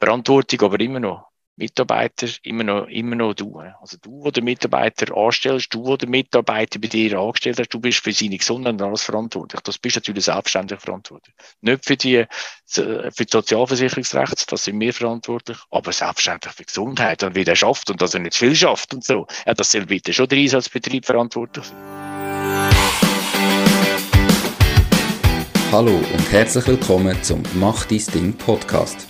Verantwortung aber immer noch Mitarbeiter immer noch, immer noch du. Also du, wo den Mitarbeiter anstellst, du, wo den Mitarbeiter bei dir angestellt hast, du bist für seine Gesundheit und alles verantwortlich. Das bist natürlich selbstständig verantwortlich. Nicht für die, für die Sozialversicherungsrechte, das sind wir verantwortlich, aber selbstständig für Gesundheit und wie der schafft und dass er nicht viel schafft und so. Ja, das soll bitte schon der Einsatzbetrieb verantwortlich sein. Hallo und herzlich willkommen zum Mach dies Ding Podcast.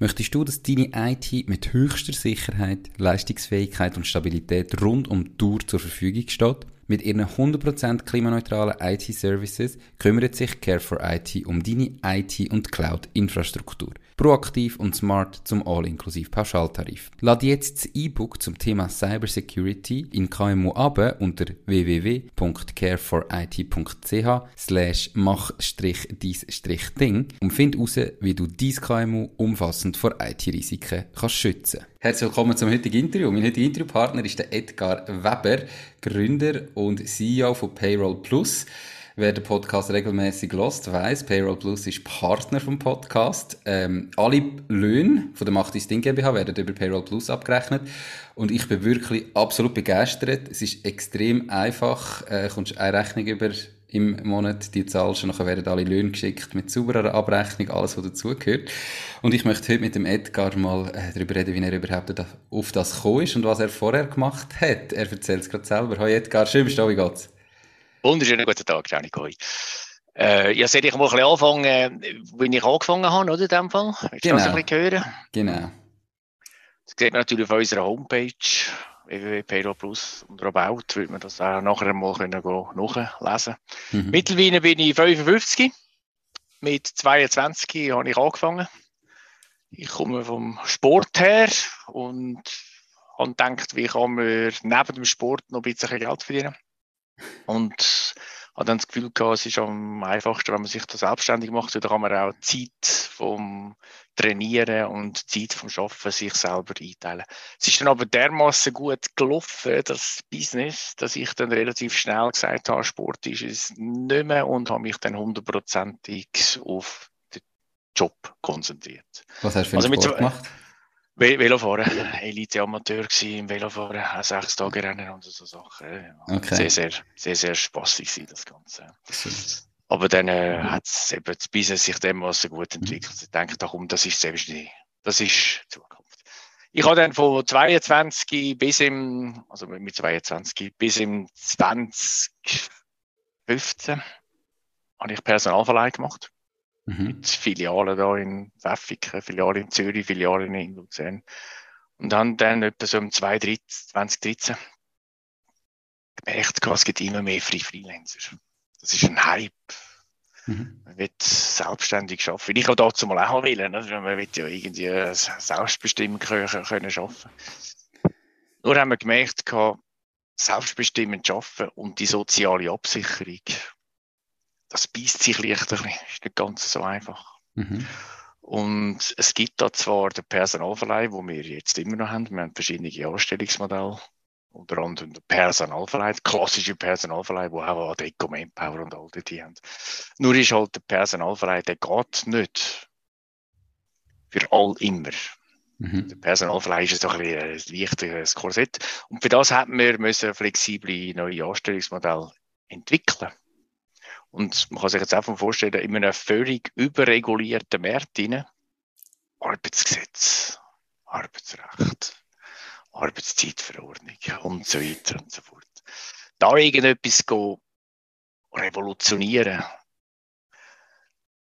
Möchtest du, dass deine IT mit höchster Sicherheit, Leistungsfähigkeit und Stabilität rund um die Tour zur Verfügung steht? Mit ihren 100% klimaneutralen IT-Services kümmert sich Care4IT um deine IT- und Cloud-Infrastruktur. Proaktiv und smart zum All-inklusiv Pauschaltarif. Lade jetzt das E-Book zum Thema Cybersecurity in KMU ab unter www.care4it.ch slash mach-dies-ding und find heraus, wie du dein KMU umfassend vor IT-Risiken kannst schützen. Herzlich willkommen zum heutigen Interview. Mein heutiger Interviewpartner ist der Edgar Weber, Gründer und CEO von Payroll Plus. Wer den Podcast regelmäßig lost, weiß, Payroll Plus ist Partner vom Podcast. Ähm, alle Löhne von der Macht Ding GmbH werden über Payroll Plus abgerechnet. Und ich bin wirklich absolut begeistert. Es ist extrem einfach. Äh, kommst eine Rechnung über im Monat, die zahlst und dann werden alle Löhne geschickt mit sauberer Abrechnung, alles, was dazugehört. Und ich möchte heute mit dem Edgar mal äh, darüber reden, wie er überhaupt auf das gekommen ist und was er vorher gemacht hat. Er erzählt es gerade selber. Hallo Edgar, schön bist du wie geht's? Wunderschönen guten Tag, Gianni Koi. Äh, ja, soll ich mal ein bisschen anfangen, wie ich angefangen habe, oder, in dem Fall? Willst genau. ein bisschen hören? Genau. Das sieht man natürlich auf unserer Homepage, www.payroll Plus und About, wird man das auch nachher mal können nachlesen mhm. Mittlerweile bin ich 55. Mit 22 habe ich angefangen. Ich komme vom Sport her und habe gedacht, wie kann man neben dem Sport noch ein bisschen Geld verdienen. Und habe dann das Gefühl gehabt, es ist am einfachsten, wenn man sich da selbstständig macht, da kann man auch Zeit vom Trainieren und Zeit vom Schaffen sich selber einteilen. Es ist dann aber dermaßen gut gelaufen, das Business, dass ich dann relativ schnell gesagt habe, Sport ist es nicht mehr und habe mich dann hundertprozentig auf den Job konzentriert. Was hast du für einen also Sport gemacht? Velofahren, Elite-Amateur im Velofahren, auch sechs Tage Rennen und so Sachen. Okay. Sehr, sehr, sehr, sehr spaßig war das Ganze. Aber dann äh, hat es eben das Business sich dermaßen gut entwickelt. Ich denke, darum, das ist selbstständig. Das ist Zukunft. Ich habe dann von 22 bis im, also mit 22 bis im 2015 habe ich Personalverleih gemacht. Mhm. Mit Filialen da in Pfäffiken, Filialen in Zürich, Filialen in Luzern. Und dann, dann etwa so im 2013 gemerkt, es gibt immer mehr Free Freelancer. Das ist ein Hype. Mhm. Man will selbstständig arbeiten. Ich auch dazu mal auch wollen. Also man will ja irgendwie selbstbestimmt können, können arbeiten. Nur haben wir gemerkt, selbstbestimmt arbeiten und die soziale Absicherung das beißt sich leicht ein bisschen, ist nicht ganz so einfach. Mhm. Und es gibt da zwar den Personalverleih, wo wir jetzt immer noch haben. Wir haben verschiedene Anstellungsmodelle, unter anderem der Personalverleih, der klassische Personalverleih, wo auch Adeco, Manpower und all die haben. Nur ist halt der Personalverleih, der geht nicht für all immer. Mhm. Der Personalverleih ist so ein, ein wichtiges Korsett. Und für das hat man müssen flexible neue Anstellungsmodelle entwickeln. Und man kann sich jetzt einfach vorstellen, in einem völlig überregulierten Markt rein, Arbeitsgesetz, Arbeitsrecht, Arbeitszeitverordnung und so weiter und so fort. Da irgendetwas revolutionieren,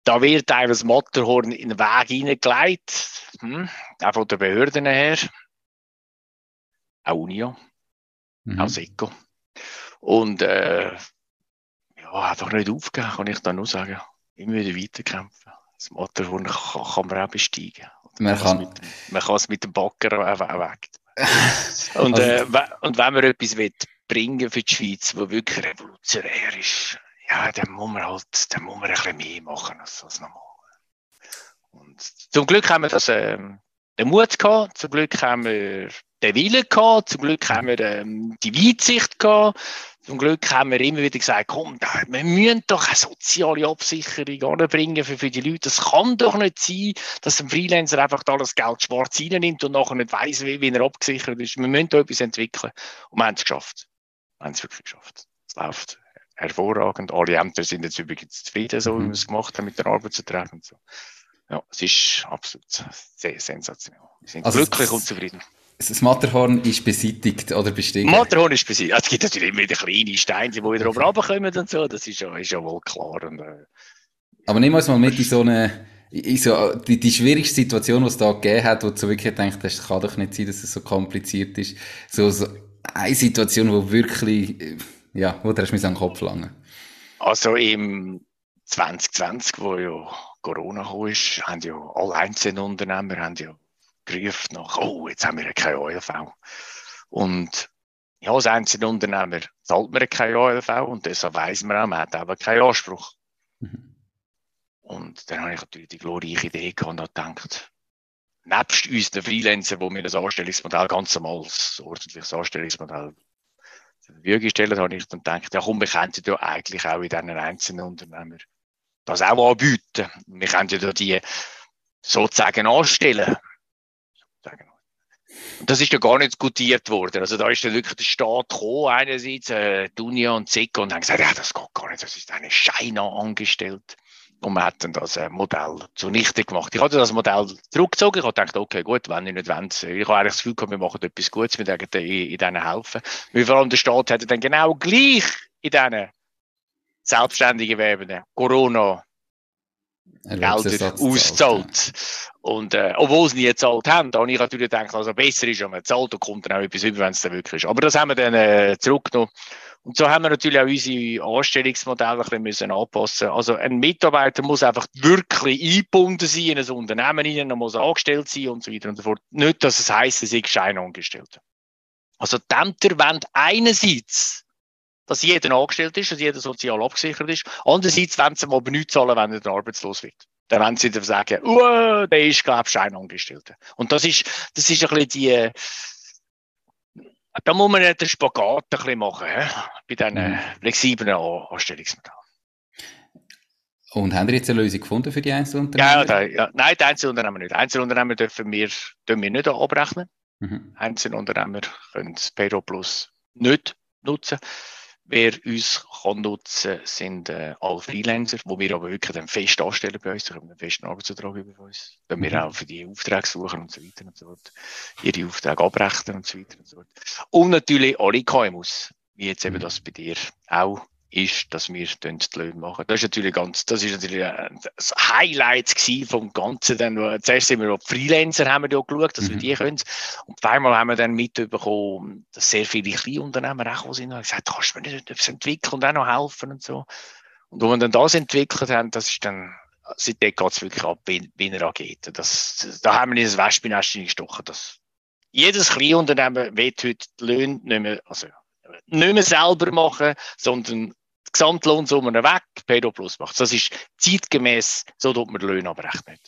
da wird einem das Matterhorn in den Weg hineingelegt, hm, auch von den Behörden her, auch UNIO, mhm. auch SECO. Und äh, ja, einfach nicht aufgeben, kann ich dann nur sagen. Immer wieder weiterkämpfen. Das Matterhorn kann, kann man auch besteigen. Man kann, man kann es mit dem Bagger auch weg. und, äh, und wenn man etwas will bringen für die Schweiz, wo wirklich revolutionär ist, ja, dann muss man halt, dann muss man ein bisschen mehr machen als, als normal. Und zum Glück haben wir das, ähm, den Mut gehabt, zum Glück haben wir den Willen gehabt, zum Glück haben wir ähm, die Weitsicht gehabt, zum Glück haben wir immer wieder gesagt, komm, wir müssen doch eine soziale Absicherung anbringen für, für die Leute. Das kann doch nicht sein, dass ein Freelancer einfach das Geld schwarz reinnimmt und nachher nicht weiss, wie, wie er abgesichert ist. Wir müssen da etwas entwickeln. Und wir haben es geschafft. Wir haben es wirklich geschafft. Es läuft hervorragend. Alle Ämter sind jetzt übrigens zufrieden, so wie wir es gemacht haben mit der Arbeitsverträgen und so. Ja, es ist absolut sehr sensationell. Wir sind also glücklich und zufrieden. Das Matterhorn ist beseitigt oder bestimmt? Matterhorn ist beseitigt. Es gibt natürlich immer wieder kleine Steine, die wieder oben runterkommen und so. Das ist ja, ist ja wohl klar. Und, äh, Aber nehmen wir uns mal mit in so eine, in so, die, die schwierigste Situation, die es da gegeben hat, wo du so wirklich hast, das kann doch nicht sein, dass es so kompliziert ist. So, so eine Situation, wo wirklich, ja, wo du hast mir an den Kopf langen. Also im 2020, wo ja Corona kam, haben ja alle Einzelunternehmer haben ja gerufen nach, oh, jetzt haben wir keine OLV. Und ja, als Einzelunternehmer zahlt man keine OLV und deshalb weiss man auch, man hat aber keinen Anspruch. Mhm. Und dann habe ich natürlich die glorreiche Idee gehabt und gedacht, nebst uns den Freelancern, wo wir das Anstellungsmodell ganz normal, das ordentliches Anstellungsmodell zur Verfügung stellen, habe ich dann gedacht, ja komm, wir könnten ja eigentlich auch in diesen einzelnen Unternehmen das auch anbieten. Wir könnten ja die sozusagen anstellen. Das ist ja gar nicht diskutiert worden. Also da ist dann wirklich der Staat gekommen, einerseits, äh, Dunja und Zico, und haben gesagt, ja, das geht gar nicht, das ist eine Scheine angestellt. Und hat dann das äh, Modell zunichte gemacht. Ich hatte das Modell zurückgezogen. Ich gedacht, okay, gut, wenn ich nicht will. Ich habe eigentlich das Gefühl gehabt, wir machen etwas Gutes, wir werden in, in denen helfen. Weil vor allem der Staat hat dann genau gleich in diesen selbstständigen Webenden Corona Gelder auszahlt. Und, äh, obwohl sie nie gezahlt haben, da habe ich natürlich gedacht, also besser ist, wenn man zahlt, da kommt dann auch etwas über, wenn es dann wirklich ist. Aber das haben wir dann äh, zurückgenommen. Und so haben wir natürlich auch unsere Anstellungsmodelle ein bisschen müssen anpassen. Also ein Mitarbeiter muss einfach wirklich eingebunden sein in ein Unternehmen, rein, er muss angestellt sein und so weiter und so fort. Nicht, dass es heisst, es ist Scheinangestellter. Also die Ämter wollen einerseits dass jeder angestellt ist, dass jeder sozial abgesichert ist. Andererseits wenn sie aber nichts zahlen, wenn er arbeitslos wird. Dann werden sie dann sagen, oh, der ist, glaube ich, ein Angestellter. Und das ist, das ist ein bisschen die, da muss man den Spagat ein bisschen machen, he? bei diesen mhm. flexiblen Anstellungsmodellen. Und haben Sie jetzt eine Lösung gefunden für die Einzelunternehmen? Ja, ja. nein, die Einzelunternehmen nicht. Einzelunternehmen dürfen wir, dürfen wir nicht abrechnen. Mhm. Einzelunternehmer können das Payroll Plus nicht nutzen. Wer uns kann nutzen sind äh, alle Freelancer, wo wir aber wirklich dann fest anstellen bei uns, da haben einen festen Arbeitsvertrag über uns, mhm. wir auch für die Aufträge suchen und so weiter und so fort, ihre Aufträge abrechnen und so weiter und so fort. Und natürlich alle KMUs, wie jetzt eben mhm. das bei dir auch ist, dass wir die Löhne machen. Das ist natürlich ganz, das ist natürlich das Highlight vom Ganzen. Dann, zuerst sind wir auf Freelancer haben wir ja geschaut, dass mhm. wir die können. Und zweimal haben wir dann mitbekommen, dass sehr viele Kleinunternehmer auch sind und gesagt, kannst du mir nicht etwas entwickeln und auch noch helfen und so. Und wenn wir dann das entwickelt haben, das ist dann, seitdem geht es wirklich ab, wie, wie er angeht. Das, da haben wir in das Wespennest gestochen. Das, jedes Kleinunternehmen will heute die Löhne nicht mehr, also, nicht mehr selber machen, sondern Gesamtlohnsumme weg, Pedo Plus macht. Das ist zeitgemäß, so tut man Löhne abrechnen.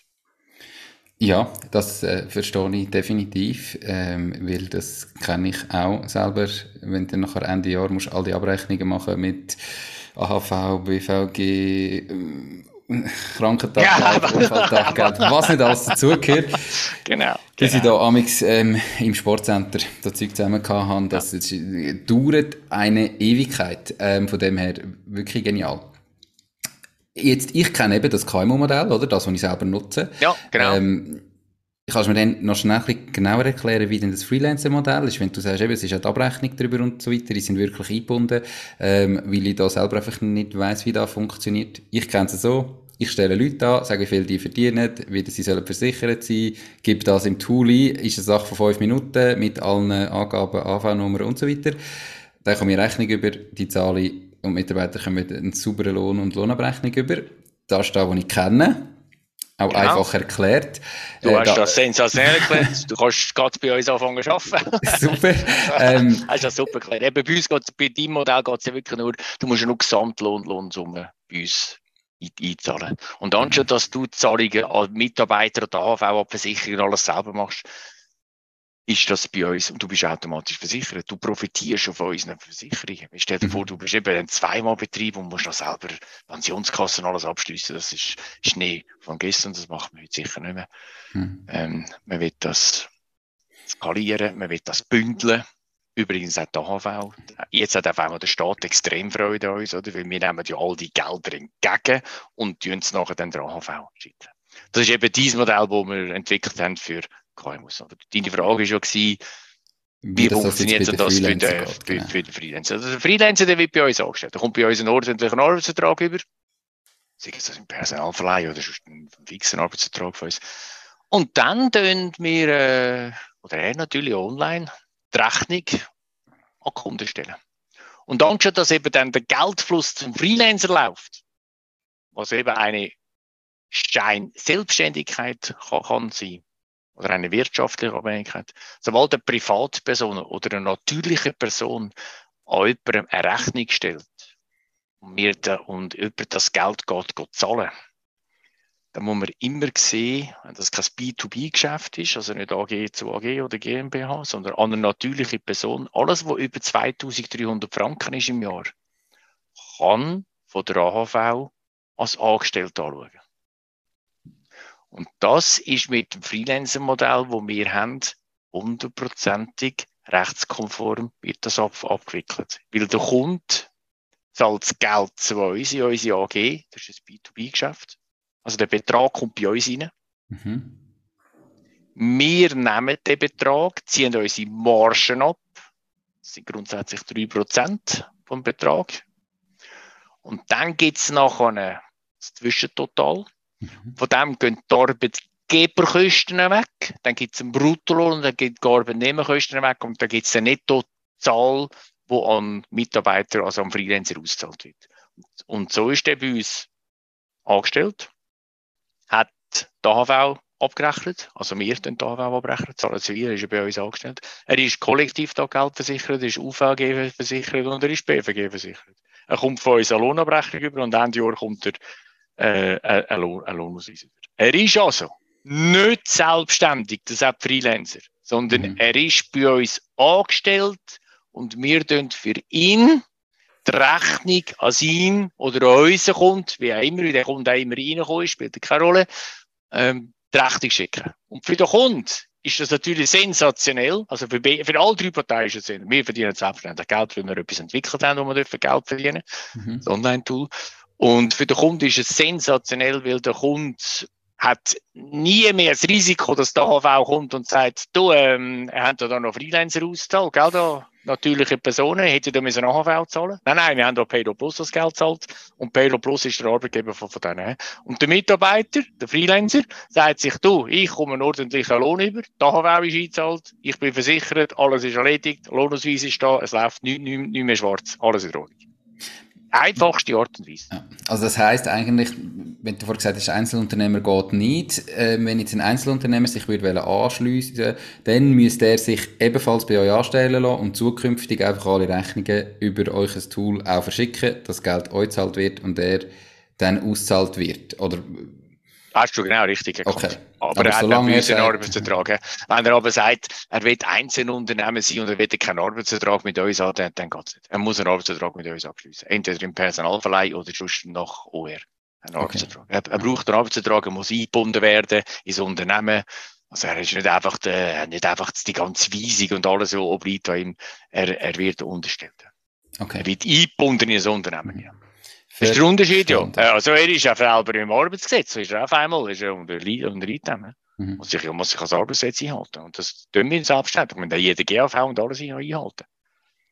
Ja, das äh, verstehe ich definitiv, ähm, weil das kenne ich auch selber. Wenn du nachher Ende Jahr musst all die Abrechnungen machen mit AHV, BVG, ähm, Krankentag, ja, Unfalltag, was nicht alles dazugehört. Genau. Bis genau. ich da amix ähm, im Sportcenter das Zeug zusammen haben, das ja. dauert eine Ewigkeit. Ähm, von dem her wirklich genial. Jetzt, ich kenne eben das KMU-Modell, oder? Das, was ich selber nutze. Ja, genau. Ähm, Kannst du mir dann noch schnell ein genauer erklären, wie denn das Freelancer-Modell ist? Wenn du sagst, eben, es ist eine Abrechnung darüber und so weiter, die sind wirklich eingebunden, ähm, weil ich da selber einfach nicht weiss, wie das funktioniert. Ich kenne es so, ich stelle Leute an, sage, wie viel die verdienen, wie sie sollen versichert sein, gebe das im Tool ein, ist eine Sache von fünf Minuten mit allen Angaben, AV-Nummern und so weiter. Dann komme ich Rechnung über, die zahle und Mitarbeiter kommen einen sauberen Lohn und Lohnabrechnung über. Das ist das, was ich kenne. Auch genau. einfach erklärt. Du äh, hast da, das sensationell erklärt. Du kannst gerade bei uns anfangen zu arbeiten. super. Ähm, hast das super erklärt. Eben bei uns geht's, bei deinem Modell geht es ja wirklich nur, du musst ja nur Gesamtlohnsumme bei uns einzahlen. Und anstatt, dass du die Zahlungen an Mitarbeiter oder AV, an Versicherung alles selber machst, ist das bei uns und du bist automatisch versichert. Du profitierst von unseren Versicherungen. Stell dir vor, mhm. du bist eben ein zweimal Betrieb und musst da selber Pensionskassen alles abschließen. Das ist Schnee von gestern, das macht man heute sicher nicht mehr. Mhm. Ähm, man will das skalieren, man will das bündeln. Übrigens auch die AHV. Jetzt hat auch der Staat extrem Freude an uns, oder? Weil wir nehmen ja all die Gelder entgegen und tun es nachher dann der AHV. Das ist eben dieses Modell, das wir entwickelt haben für KMUs. Aber deine Frage war schon, wie funktioniert das, das für, den, für, genau. für den Freelancer? Also der Freelancer der wird bei uns angestellt. Der kommt bei uns einen ordentlichen Arbeitsvertrag über. Sei es das im Personalverleih oder einen fixen Arbeitsvertrag von uns. Und dann tun wir, äh, oder er natürlich online, die Rechnung an Kunden stellen. Und anstatt dass eben dann der Geldfluss zum Freelancer läuft, was eben eine Schein-Selbstständigkeit kann, kann sein, oder eine wirtschaftliche Abhängigkeit, sobald eine Privatperson oder eine natürliche Person an jemandem eine Rechnung stellt und, und jemand das Geld geht, geht zahlen, dann muss man immer sehen, wenn das kein B2B-Geschäft ist, also nicht AG zu AG oder GmbH, sondern an eine natürliche Person, alles, was über 2300 Franken ist im Jahr, kann von der AHV als Angestellter anschauen. Und das ist mit dem Freelancer-Modell, wo wir haben, hundertprozentig rechtskonform wird das ab abgewickelt. Weil der Kunde zahlt das Geld zu uns in unsere AG, das ist ein B2B-Geschäft. Also der Betrag kommt bei uns rein. Mhm. Wir nehmen den Betrag, ziehen unsere Margen ab. Das sind grundsätzlich 3% vom Betrag. Und dann gibt es nachher ein Zwischentotal. Mhm. Von dem gehen die Arbeitgeberkosten weg, dann gibt es einen Bruttolohn und dann gibt die Arbeitnehmerkosten weg und dann gibt es eine Nettozahl, die an Mitarbeiter, also an Freelancer ausgezahlt wird. Und so ist er bei uns angestellt, hat die AHV abgerechnet, also wir den die AHV abrechnen, zahlen zu wir, ist er bei uns angestellt. Er ist kollektiv da Geld versichert, er ist UVG versichert und er ist BVG versichert. Er kommt von uns eine Lohnabrechnung über und Ende Jahr kommt er äh, ein, Lohn, ein Lohnausweis Er ist also nicht selbstständig, das ist Freelancer, sondern mhm. er ist bei uns angestellt und wir tun für ihn die Rechnung an ihn oder an uns kommt, wie auch immer, wie der Kunde auch immer reinkommt, spielt keine Rolle, ähm, die Rechnung schicken. Und für den Kunden ist das natürlich sensationell. Also für, für alle drei Parteien ist es sensationell. Wir verdienen selbstverständlich Geld, weil wir etwas entwickelt haben, wo wir Geld verdienen mhm. Das Online-Tool. Und für den Kunden ist es sensationell, weil der Kunde hat nie mehr das Risiko, dass der HV kommt und sagt, du, ähm, er hat da noch Freelancer ausgezahlt, gell, da natürliche Personen, hätte da müssen HV zahlen. Nein, nein, wir haben da Payroll Plus das Geld zahlt und Payroll Plus ist der Arbeitgeber von, von denen. Und der Mitarbeiter, der Freelancer, sagt sich, du, ich komme einen ordentlichen Lohn über, der HV ist eingezahlt, ich bin versichert, alles ist erledigt, Lohnausweis ist da, es läuft nichts nicht, nicht mehr schwarz, alles in Ordnung einfachste Art und Weise. Also das heißt eigentlich, wenn du vorhin gesagt hast, Einzelunternehmer geht nicht, äh, wenn jetzt ein Einzelunternehmer sich würde anschliessen dann müsste er sich ebenfalls bei euch anstellen lassen und zukünftig einfach alle Rechnungen über euch Tool auch verschicken, dass Geld euch zahlt wird und er dann auszahlt wird. Oder Hast du genau richtig erkannt. Okay. Aber, aber er hat einen einen Arbeitsvertrag. Wenn er aber sagt, er will Einzelunternehmen sein und er will keinen Arbeitsvertrag mit uns haben, dann, dann geht es nicht. Er muss einen Arbeitsvertrag mit uns abschließen. Entweder im Personalverleih oder sonst nach OR. Ein Arbeitsvertrag. Okay. Er, er, braucht einen Arbeitsvertrag, er muss eingebunden werden ins Unternehmen. Also er ist nicht einfach, der, nicht einfach die ganze Weisung und alles, was obliegt ihm. Er, er wird unterstellt. Okay. Er wird eingebunden in ein Unternehmen. Ja. Das ist der Unterschied, ja. Also er ist ja selber im Arbeitsgesetz, ist er auf einmal ist er unter, unter Einnehmen. Mhm. Muss, sich, muss sich als Arbeitsgesetz einhalten. Und das tun wir selbstständig. Wir müssen jeder GAV und alles einhalten.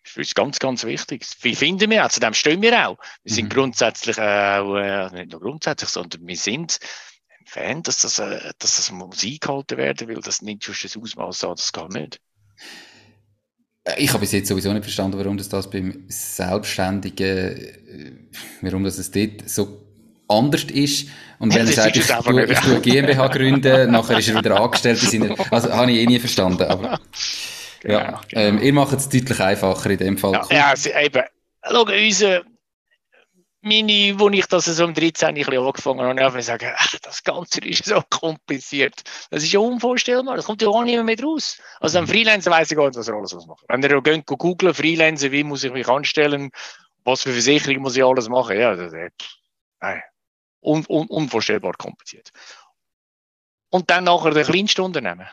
Das ist ganz, ganz wichtig. Wie finden wir auch? Zu dem stehen wir auch. Wir sind mhm. grundsätzlich auch, äh, nicht nur grundsätzlich, sondern wir sind ein Fan, dass das, äh, dass das muss eingehalten werden, weil das nicht schon das Ausmaß hat, das geht nicht. Ich habe bis jetzt sowieso nicht verstanden, warum das, das beim Selbstständigen, äh, warum das es dort so anders ist. Und wenn er sagt, ich, tue, ich tue GmbH gründen, nachher ist er wieder angestellt. Also, habe ich eh nie verstanden. Aber, genau, ja, genau. Ähm, ihr macht es deutlich einfacher in dem Fall. Ja, ja also eben. Schau, unser, meine, wo ich das so um 13 ein bisschen angefangen habe, habe ich sagen, ach, das Ganze ist so kompliziert. Das ist ja unvorstellbar. Das kommt ja auch nicht mehr raus. Also ein Freelancer weiß ich gar nicht, was er alles machen Wenn ihr geht, googlen, Freelancer, wie muss ich mich anstellen, was für Versicherung muss ich alles machen, ja, das ist, nein, un, un, unvorstellbar kompliziert. Und dann nachher der kleinste Unternehmen.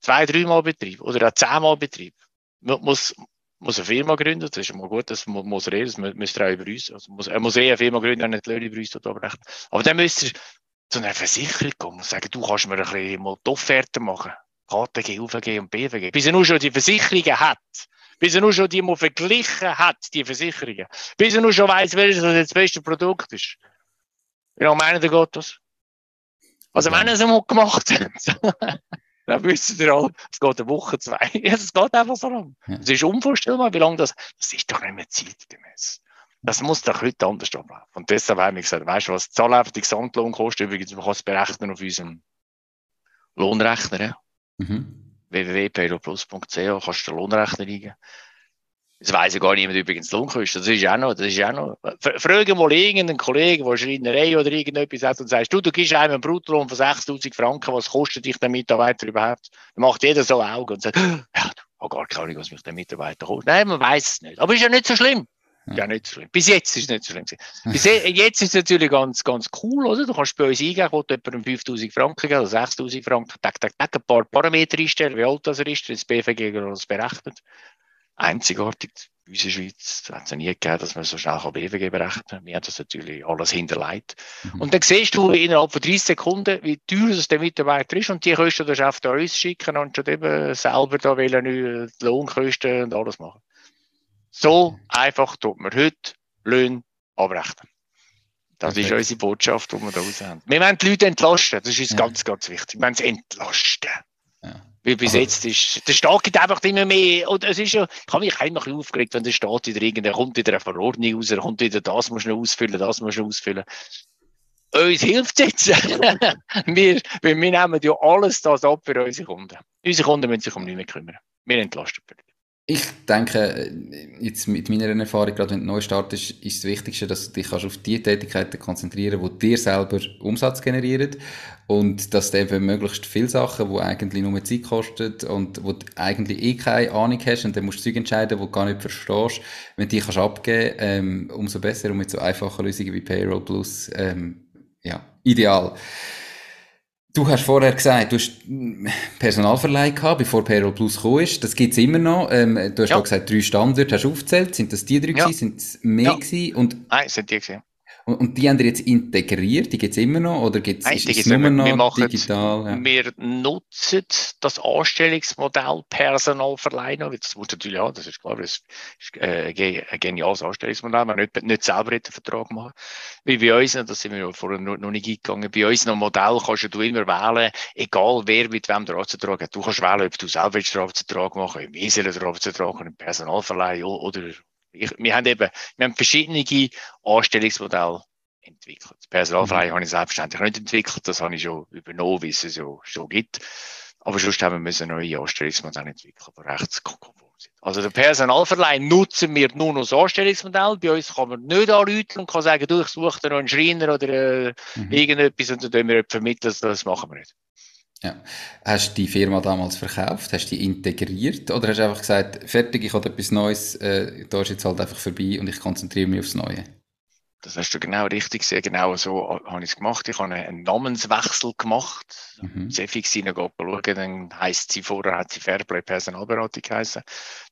Zwei, dreimal Betrieb oder auch zehnmal Betrieb. Man muss, muss eine Firma gründen, das ist mal gut, das muss er eh, das müsst ihr auch über uns, also muss, er muss eh eine Firma gründen, und nicht die Leute über uns abrechnen. Aber dann müsst ihr zu einer Versicherung kommen und sagen, du kannst mir ein bisschen mal die Offerte machen. KTG, UVG und BVG. Bis er nur schon die Versicherungen hat. Bis er nur schon die mal verglichen hat, die Versicherungen. Bis er nur schon weiss, welches das beste Produkt ist. Lange meinen geht das? Also, wenn er es einmal gemacht hat. Dann wisst ihr alle, es geht eine Woche, zwei. Es geht einfach so lang. Es ist unvorstellbar, wie lange das, das ist doch nicht mehr zeitgemäß. Das muss doch heute anders ablaufen. Und deshalb haben wir gesagt, weißt du was, zahl einfach die Gesamtlohn kostet. Übrigens, man kann es berechnen auf unserem Lohnrechner. Ja. Mhm. www.payroplus.ch kannst du den Lohnrechner eingeben. Das weiss ja gar niemand übrigens Lohnkosten. Das ist ja noch, das ist auch noch. Frage mal irgendeinen Kollegen, der Schreinerei oder irgendetwas hat und sagst, du, du gibst einem einen Bruttolohn von 6000 Franken, was kostet dich der Mitarbeiter überhaupt? Dann macht jeder so Augen und sagt, ja, du hast gar keine Ahnung, was mich der Mitarbeiter kostet. Nein, man weiß es nicht. Aber ist ja nicht so schlimm. Ja, nicht so schlimm. Bis jetzt ist es nicht so schlimm. Bis jetzt ist es natürlich ganz, ganz cool, oder? Du kannst bei uns eingehen, wo du jemandem 5000 Franken oder 6000 Franken, tak, tak, tak, ein paar Parameter einstellen, wie alt das er ist, das BVG das berechnet einzigartig. In unserer Schweiz hat es nie gegeben, dass man so schnell BWG berechnen kann. Wir haben das natürlich alles hinterlegt. Mhm. Und dann siehst du innerhalb von 30 Sekunden, wie teuer es der Mitarbeiter ist. Und die Kosten du auf uns schicken und schon eben selber da wollen, die Lohnkosten und alles machen. So einfach tut man heute Löhne abrechnen. Das okay. ist unsere Botschaft, die wir da raus haben. Wir wollen die Leute entlasten. Das ist uns ja. ganz, ganz wichtig. Wir wollen sie entlasten. Jetzt ist, der Staat gibt einfach immer mehr, und es ist ja, ich habe mich immer aufgeregt, wenn der Staat wieder irgendeine, kommt wieder eine Verordnung raus, kommt wieder das muss du ausfüllen, das muss du ausfüllen. Uns hilft jetzt. wir, wir nehmen ja alles das ab für unsere Kunden. Unsere Kunden müssen sich um nichts mehr kümmern. Wir entlasten die ich denke, jetzt mit meiner Erfahrung, gerade wenn du neu startest, ist das Wichtigste, dass du dich auf die Tätigkeiten konzentrieren kannst, die dir selber Umsatz generieren und dass du eben möglichst viele Sachen, die eigentlich nur Zeit kosten und wo du eigentlich eh keine Ahnung hast und dann musst du Zeug entscheiden, die du gar nicht verstehst, wenn du die kannst abgeben, ähm, umso besser und mit so einfachen Lösungen wie Payroll Plus, ähm, ja, ideal. Du hast vorher gesagt, du hast Personalverleih gehabt, bevor Payroll Plus gekommen ist. Das gibt's immer noch. Ähm, du hast ja. auch gesagt, drei Standorte hast du aufgezählt. Sind das die drei ja. gewesen? Sind es mehr ja. gewesen? Und Nein, sind die gewesen. Und, die haben ihr jetzt integriert? Die gibt es immer noch? Oder gibt's, Nein, ist es nur noch wir machen, digital? Ja. Wir nutzen das Anstellungsmodell Personalverleih noch. Das muss natürlich auch, das ist klar, das ist äh, ein geniales Anstellungsmodell. Man nicht, nicht selber den Vertrag machen. Wie bei uns, das sind wir vorher noch, noch nicht eingegangen, bei uns noch Modell kannst du immer wählen, egal wer mit wem der Arbeitsvertrag hat. Du kannst wählen, ob du selber den Arbeitsvertrag machen, im Wiesel den Arbeitsvertrag, im Personalverleih oder ich, wir haben eben, wir haben verschiedene Anstellungsmodelle entwickelt. Personalfrei mhm. habe ich selbstständig nicht entwickelt, das habe ich schon übernommen, wie es es ja schon gibt. Aber sonst haben wir müssen neue Anstellungsmodelle entwickeln, die rechtskonform sind. Also den Personalverleih nutzen wir nur noch das Anstellungsmodell. Bei uns kann man nicht anrufen und kann sagen, du, ich suche noch einen Schreiner oder äh, mhm. irgendetwas und dann tun wir vermitteln, das machen wir nicht. Ja. Hast du die Firma damals verkauft? Hast du die integriert? Oder hast du einfach gesagt, fertig, ich habe etwas Neues, äh, da ist jetzt halt einfach vorbei und ich konzentriere mich aufs Neue? Das hast du genau richtig gesehen. Genau so habe ich es gemacht. Ich habe einen Namenswechsel gemacht. Mhm. Sefi schauen, dann heisst sie vorher, hat sie Fairplay Personalberatung geheißen.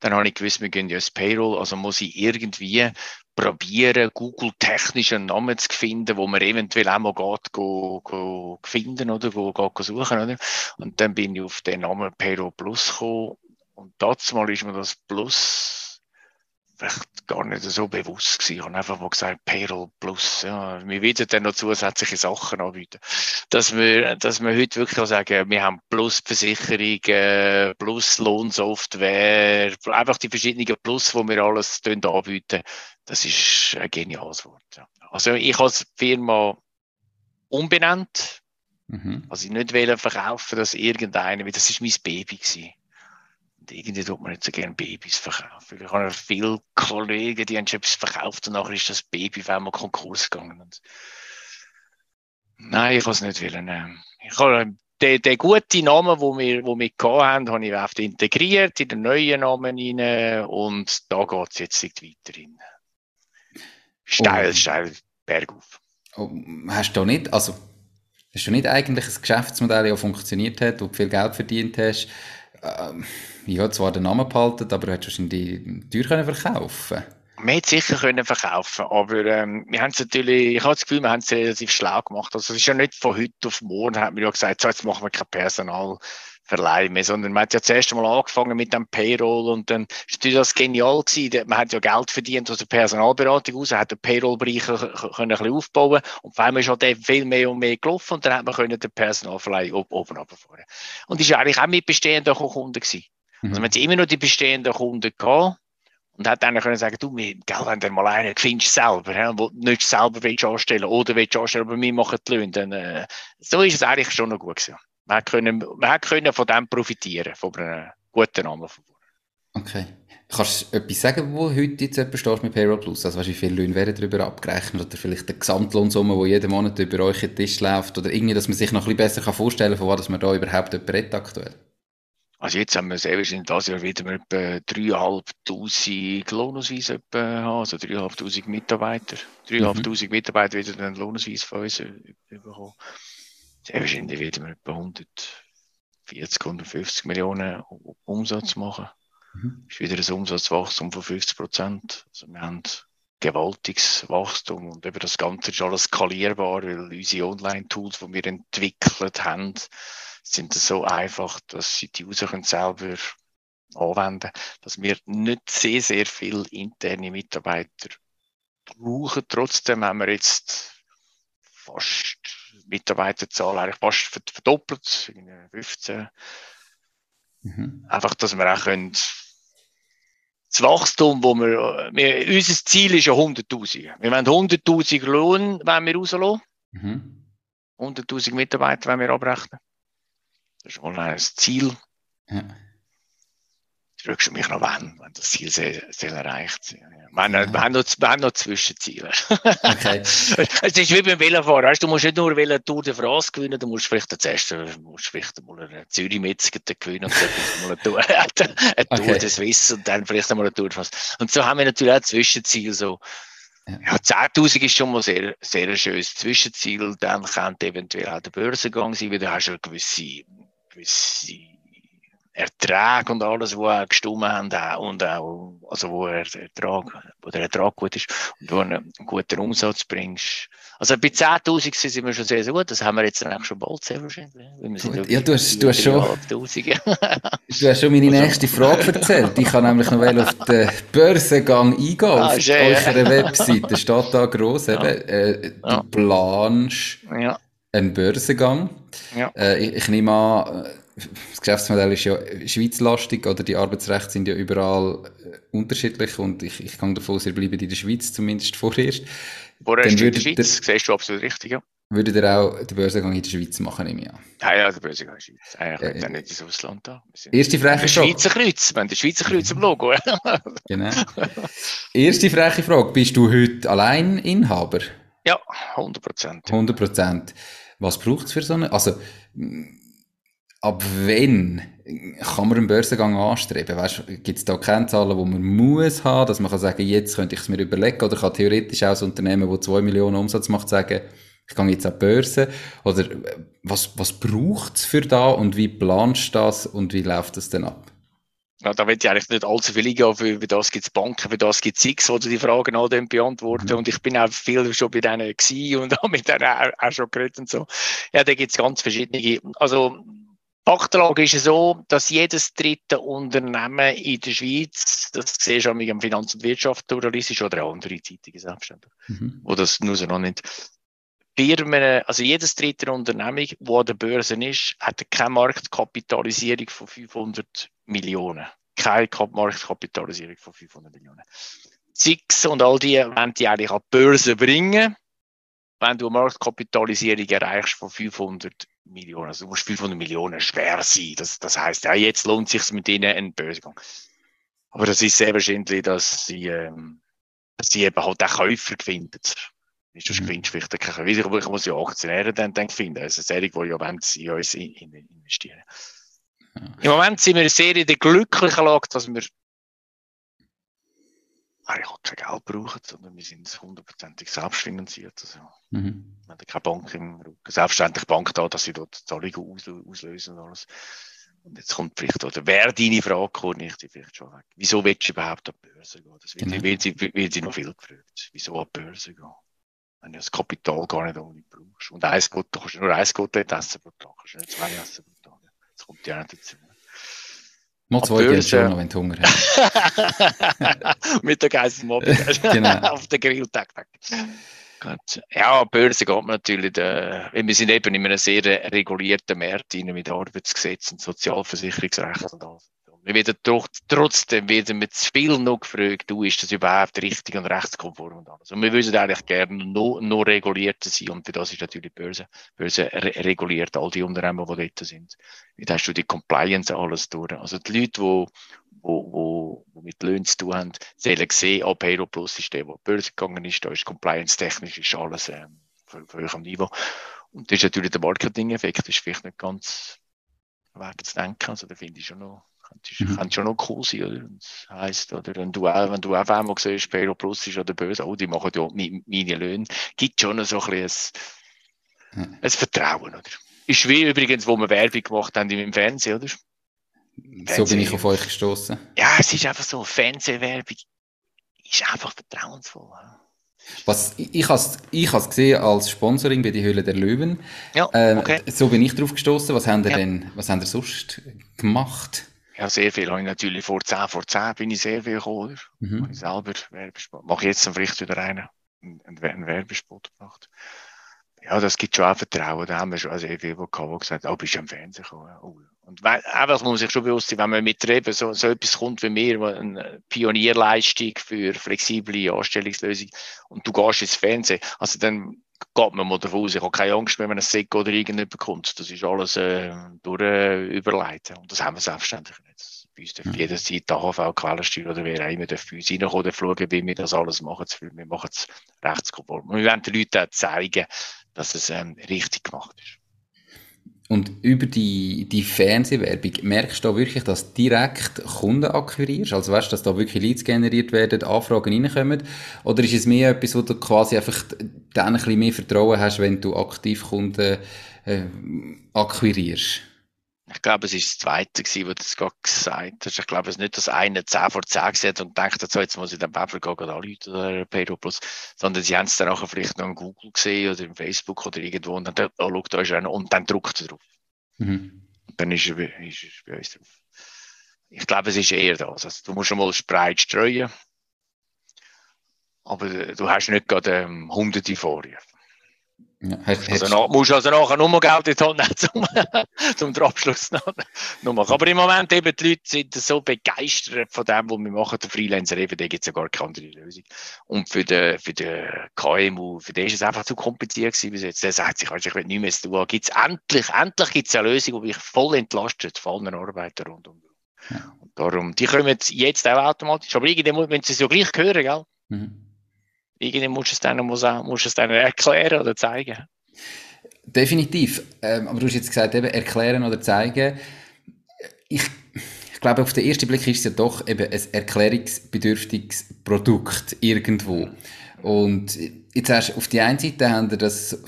Dann habe ich gewusst, wir gehen ja das Payroll, also muss ich irgendwie probieren, Google technisch einen Namen zu finden, wo man eventuell auch mal geht, go, go finden oder go, go suchen. Oder? Und dann bin ich auf den Namen Payroll Plus gekommen. Und dazu mal ist mir das Plus vielleicht gar nicht so bewusst gewesen. Ich habe einfach mal gesagt, Payroll Plus. Ja, wir werden dann noch zusätzliche Sachen anbieten. Dass wir, dass wir heute wirklich sagen, wir haben Plus Versicherungen, Plus Lohnsoftware, einfach die verschiedenen Plus, wo wir alles anbieten. Das ist ein geniales Wort. Ja. Also ich habe die Firma umbenannt. Mhm. Also ich nicht wollte verkaufen, dass irgendeiner, weil das ist mein Baby gewesen. Irgendwie tut man nicht so gerne Babys verkaufen. Ich habe viele Kollegen, die haben schon etwas verkauft und nachher ist das Baby auf einmal Konkurs gegangen. Und Nein, ich kann es nicht wollen. Ich habe den, den guten Namen, den wir, wo wir haben, habe ich oft integriert in den neuen Namen rein und da geht es jetzt weiter rein. Steil, oh. steil bergauf. Oh, hast du nicht, also hast du nicht eigentlich ein Geschäftsmodell, das funktioniert hat, wo du viel Geld verdient hast? Ähm, ja, zwar den Namen behalten, aber du hättest wahrscheinlich die Tür verkaufen können man hätte sicher können verkaufen aber ähm, wir haben es natürlich, ich habe das Gefühl, wir haben es relativ schlau gemacht. Also es ist ja nicht von heute auf morgen, hat man ja gesagt, so, jetzt machen wir kein Personalverleih mehr, sondern man hat ja zuerst einmal angefangen mit dem Payroll und dann ist das genial gewesen. Man hat ja Geld verdient aus der Personalberatung raus, hat den Payroll-Bereich ein bisschen aufbauen und vor allem ist halt viel mehr und mehr gelaufen und dann hat man den Personalverleih oben runterfahren. Und das war eigentlich auch mit bestehenden Kunden gewesen. Also mhm. man hat immer noch die bestehenden Kunden gehabt, und hat dann können sagen, du, wir, gell, wenn du mal einen findest selber, ja, wo nicht selber willst anstellen oder willst anstellen, aber wir machen die Löhne, dann, äh, so ist es eigentlich schon noch gut gewesen. Man können, man können von dem profitieren, von einem guten Namen. Okay. Kannst du etwas sagen, wo heute jetzt jemand steht mit Payroll Plus? Also weißt, wie viele Löhne werden darüber abgerechnet? Oder vielleicht der Gesamtlohnsumme, die jeden Monat über euch den Tisch läuft? Oder irgendwie, dass man sich noch ein bisschen besser vorstellen kann, von was man da überhaupt redet aktuell? Also jetzt haben wir sehr wahrscheinlich das Jahr wieder etwa 3'500 Lohnausweise etwa haben, also 3'500 Mitarbeiter. 3'500 mhm. Mitarbeiter wieder den Lohnausweis von uns bekommen. Sehr wahrscheinlich werden wir etwa 140, 150 Millionen Umsatz machen. Mhm. Das ist wieder ein Umsatzwachstum von 50 Prozent. Also wir haben gewaltiges Wachstum und eben das Ganze ist alles skalierbar, weil unsere Online-Tools, die wir entwickelt haben, sind so einfach, dass sie die User können selber anwenden dass wir nicht sehr, sehr viele interne Mitarbeiter brauchen. Trotzdem haben wir jetzt fast Mitarbeiterzahl eigentlich fast verdoppelt, 15. Mhm. Einfach, dass wir auch können, das Wachstum, wo wir, wir unser Ziel ist ja 100.000. Wir wollen 100.000 Lohn, wenn wir rauslassen. Mhm. 100.000 Mitarbeiter, wenn wir abrechnen. Das ist mal ein Ziel. Ja. Fragst du mich noch wann, wenn das Ziel soll, soll erreicht sein. Wir, haben, ja. wir, haben noch, wir haben noch Zwischenziele. Okay. es ist wie beim Velofahren. Weißt, du musst nicht nur Velo Tour de France gewinnen, du musst vielleicht erstes musst vielleicht mal eine Zürich Metzger gewinnen und dann mal eine Tour, eine Tour okay. de Suisse und dann vielleicht mal eine Tour de France. Und so haben wir natürlich auch Zwischenziele. So. Ja, 10.000 ist schon mal sehr, sehr ein schönes Zwischenziel. Dann könnte eventuell auch der Börsengang sein, weil du hast eine gewisse gewisse Erträge und alles, wo auch gestimmt haben, und auch, also wo, er Ertrag, wo der Ertrag gut ist und wo du einen guten Umsatz bringst. Also bei 10.000 sind wir schon sehr, sehr gut. Das haben wir jetzt auch schon bald sehr wahrscheinlich. Ja, du hast, du hast schon, du hast schon meine nächste Frage erzählt. Ich kann nämlich noch auf den Börsengang eingehen, ah, auf schön, eurer ja. Webseite. steht da gross, eben, äh, du ja. planst ja. Einen Börsengang. Ja. Äh, ich, ich, nehme an, äh, das Geschäftsmodell ist ja schweizlastig oder die Arbeitsrechte sind ja überall äh, unterschiedlich und ich, ich gehe davon aus, ihr bleibt in der Schweiz zumindest vorerst. Vorerst in der Schweiz, der, siehst du absolut richtig, ja. Würdet ihr auch den Börsengang in der Schweiz machen, nehme ich an? Ja, ja, der Börsengang in der Schweiz. Eigentlich äh, ja nicht ins Ausland da. Erste freche Frage. Schweizer Kreuz, wir haben den Schweizer Kreuz im Logo. genau. Erste freche Frage, bist du heute allein Inhaber? Ja, 100 Prozent. 100 Prozent. Was braucht es für so eine? Also, ab wann kann man einen Börsengang anstreben? Weißt, gibt es da Kennzahlen, die man muss haben, dass man kann sagen, jetzt könnte ich es mir überlegen, oder kann theoretisch auch ein Unternehmen, das 2 Millionen Umsatz macht, sagen, ich gehe jetzt an die Börse? Oder was, was braucht es für da und wie planst du das und wie läuft das denn ab? Ja, da wird ich eigentlich nicht allzu viel eingehen, für, für das gibt es Banken, für das gibt es X, wo die Fragen all dem beantworten. Mhm. Und ich bin auch viel schon bei denen gewesen und habe mit denen auch, auch schon geredet und so. Ja, da gibt es ganz verschiedene. Also, Faktenlage ist so, dass jedes dritte Unternehmen in der Schweiz, das siehst du auch mit dem Finanz- und Wirtschaftsjournalist, ist oder andere Zeitungen selbstständig, mhm. wo das nur so noch nicht. Firmen, also jedes dritte Unternehmen, das an der Börse ist, hat keine Marktkapitalisierung von 500 Millionen. Keine Marktkapitalisierung von 500 Millionen. Zix und all die, wenn die eigentlich an die Börse bringen, wenn du eine Marktkapitalisierung erreichst von 500 Millionen, also du musst 500 Millionen schwer sein. Das, das heißt, ja, jetzt lohnt es sich mit ihnen einen Börsengang. Aber das ist sehr wahrscheinlich, dass sie, ähm, dass sie eben halt auch Käufer finden. Ist das mhm. gewinnst vielleicht keine Käufer. Ich muss ja Aktionäre dann, dann finden. Also eine Serie, die ja wollen, sie in uns investieren. Ja. Im Moment sind wir sehr in der glücklichen Lage, dass wir eigentlich auch kein Geld brauchen, sondern wir sind hundertprozentig selbstfinanziert. Also, mhm. Wir haben keine Bank im Rücken. Selbstverständlich Bank da, dass sie dort Zahlungen auslösen und alles. Und jetzt kommt vielleicht, oder wer deine Frage kommt, nicht die vielleicht schon weg. Wieso willst du überhaupt an die Börse gehen? Das wird, genau. wird, sie, wird sie noch viel gefragt. Wieso an die Börse gehen? Wenn du das Kapital gar nicht ohne brauchst. Und eins Gut, du kannst nur eins Gottlet essen pro Tag, kannst du nicht zwei essen pro Tag. Das kommt ja nicht dazu. Mal zwei Börse, schon noch, wenn du Hunger hast. Mit der Geist genau. Auf den Grill, tak, tak. Ja, Börse geht man natürlich, da, wir sind eben in einem sehr regulierten Markt mit Arbeitsgesetz und Sozialversicherungsrecht und alles. Wir werden trotzdem werden zu viel noch gefragt, du, ist das überhaupt richtig und rechtskonform und alles. Und wir würden eigentlich gerne noch, noch regulierter sein und für das ist natürlich die Börse, Börse re reguliert, all die Unternehmen, die dort sind. Wie hast du die Compliance alles durch? Also die Leute, die wo, wo, wo mit Löhnen zu tun haben, sollen sehen, ob Hero Plus ist der, der Börse gegangen ist, da ist compliance-technisch alles ähm, auf höherem Niveau. Und das ist natürlich der Marketing-Effekt, das ist vielleicht nicht ganz wert zu denken, also da finde ich schon noch das mhm. schon noch cool sein, oder? Das heisst, oder, wenn du auch, wenn du auch einmal siehst, Payroll Plus ist oder böse, oh, die machen ja meine Löhne, gibt schon so ein bisschen ein, ein Vertrauen, oder? Ist wie übrigens, wo wir Werbung gemacht haben im Fernsehen, oder? So bin ich auf euch gestoßen. Ja, es ist einfach so, Fernsehwerbung ist einfach vertrauensvoll. Was, ich habe es gesehen als Sponsoring bei die Höhle der Löwen. Ja, ähm, okay. so bin ich drauf gestoßen. Was haben ihr ja. denn, was haben ihr sonst gemacht? Ja, sehr viel habe ich natürlich vor 10 vor 10 bin ich sehr viel gekommen. Mhm. Habe ich selber Werbespot. Mache jetzt dann vielleicht wieder einen, einen, einen Werbespot gemacht. Ja, das gibt schon auch Vertrauen. Da haben wir schon sehr viel gehabt, die gesagt haben, oh, bist du am Fernsehen gekommen? Oh. Und einfach muss sich schon bewusst sein, wenn man mit eben so, so etwas kommt wie mir, eine Pionierleistung für flexible Anstellungslösungen, und du gehst ins Fernsehen, also dann geht man mal davon aus, ich habe keine Angst, wenn man ein Sek oder irgendjemand bekommt. Das ist alles äh, durch äh, überleiten. Und das haben wir selbstverständlich nicht. Bei uns darf mhm. jederzeit AHV, Quellensteuer oder wer auch immer darf bei uns reinkommen und schauen, wie wir das alles machen. Wir machen es rechtskonform. Und wir wollen den Leuten auch zeigen, dass es ähm, richtig gemacht ist. Und über die, die Fernsehwerbung merkst du wirklich, dass direkt Kunden akquirierst? Also weißt du, dass da wirklich Leads generiert werden, Anfragen reinkommen? Oder ist es mehr etwas, wo du quasi einfach dann ein bisschen mehr Vertrauen hast, wenn du aktiv Kunden äh, akquirierst? Ich glaube, es ist das Zweite gewesen, was du gerade gesagt hast. Ich glaube, es ist nicht, dass einer 10 vor 10 gesehen und denkt, so, jetzt muss ich den Weber gehen anrufen oder Pedro Plus, sondern sie haben es dann nachher vielleicht noch in Google gesehen oder im Facebook oder irgendwo und dann, oh, schau, da ist einer und dann druckt er drauf. Mhm. Dann ist er, ist er bei uns drauf. Ich glaube, es ist eher das. Also, du musst schon mal breit streuen, aber du hast nicht gerade ähm, hunderte Vorrufe. Ja, hast, also noch, musst also nachher nur Geld in die Hand nehmen, zum, den Abschluss noch. Aber im Moment eben, die Leute sind so begeistert von dem, was wir machen, der Freelancer eben, da gibt es ja gar keine andere Lösung. Und für den, für den KMU, für den ist es einfach zu kompliziert gewesen bis jetzt. Der sagt sich, ich will nicht mehr tun. Gibt's endlich, endlich gibt es eine Lösung, die mich voll entlastet, von allen Arbeitern rund um. Ja. Und darum, die kommen jetzt auch automatisch, aber irgendwie, wenn sie es ja gleich hören, gell? Mhm irgendwie musst du es denen, musst, musst es denen erklären oder zeigen. Definitiv. Ähm, aber du hast jetzt gesagt, eben erklären oder zeigen. Ich, ich glaube, auf den ersten Blick ist es ja doch eben ein erklärungsbedürftiges Produkt irgendwo. Und jetzt hast auf die einen Seite haben wir das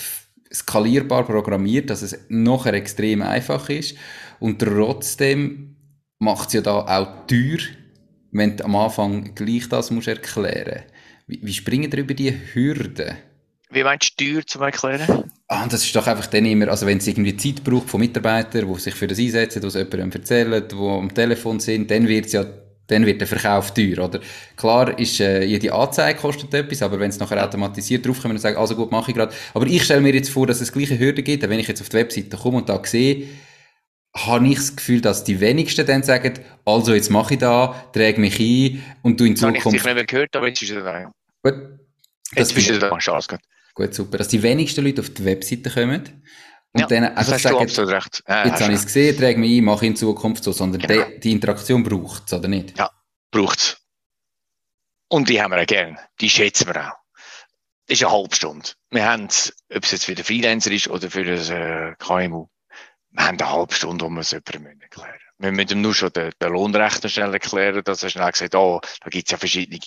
skalierbar programmiert, dass es nachher extrem einfach ist. Und trotzdem macht es ja da auch teuer, wenn du am Anfang gleich das musst erklären. Wie, wie springen ihr über die Hürden? Wie meinst du Steuer zum Erklären? Ah, das ist doch einfach dann immer, also wenn es irgendwie Zeit braucht von Mitarbeitern, die sich für das einsetzen, die es jemandem erzählen, die am Telefon sind, dann wird ja dann wird der Verkauf teuer, oder? Klar ist, äh, jede Anzeige kostet etwas, aber wenn es nachher automatisiert draufkommt und sagt, also gut, mache ich gerade. Aber ich stelle mir jetzt vor, dass es gleiche Hürden gibt, wenn ich jetzt auf die Webseite komme und da sehe, habe ich das Gefühl, dass die wenigsten dann sagen, also jetzt mache ich da, träge mich ein und du in Zukunft... Habe ich nicht mehr gehört, aber jetzt ist er da. Gut. Jetzt ist er da, Chance gut. Super. Dass die wenigsten Leute auf die Webseite kommen und ja, dann einfach sagen, jetzt habe ich es gesehen, träge mich ein, mache in Zukunft so, sondern genau. die, die, Interaktion braucht es, oder nicht? Ja, braucht es. Und die haben wir auch gern. Die schätzen wir auch. Das ist eine halbe Stunde. Wir haben, ob es jetzt für den Freelancer ist oder für das äh, KMU, wir haben eine halbe Stunde, um es jemandem erklären wir müssen ihm nur schon den, den Lohnrechner schnell erklären, dass er schnell gesagt oh, da gibt es ja verschiedene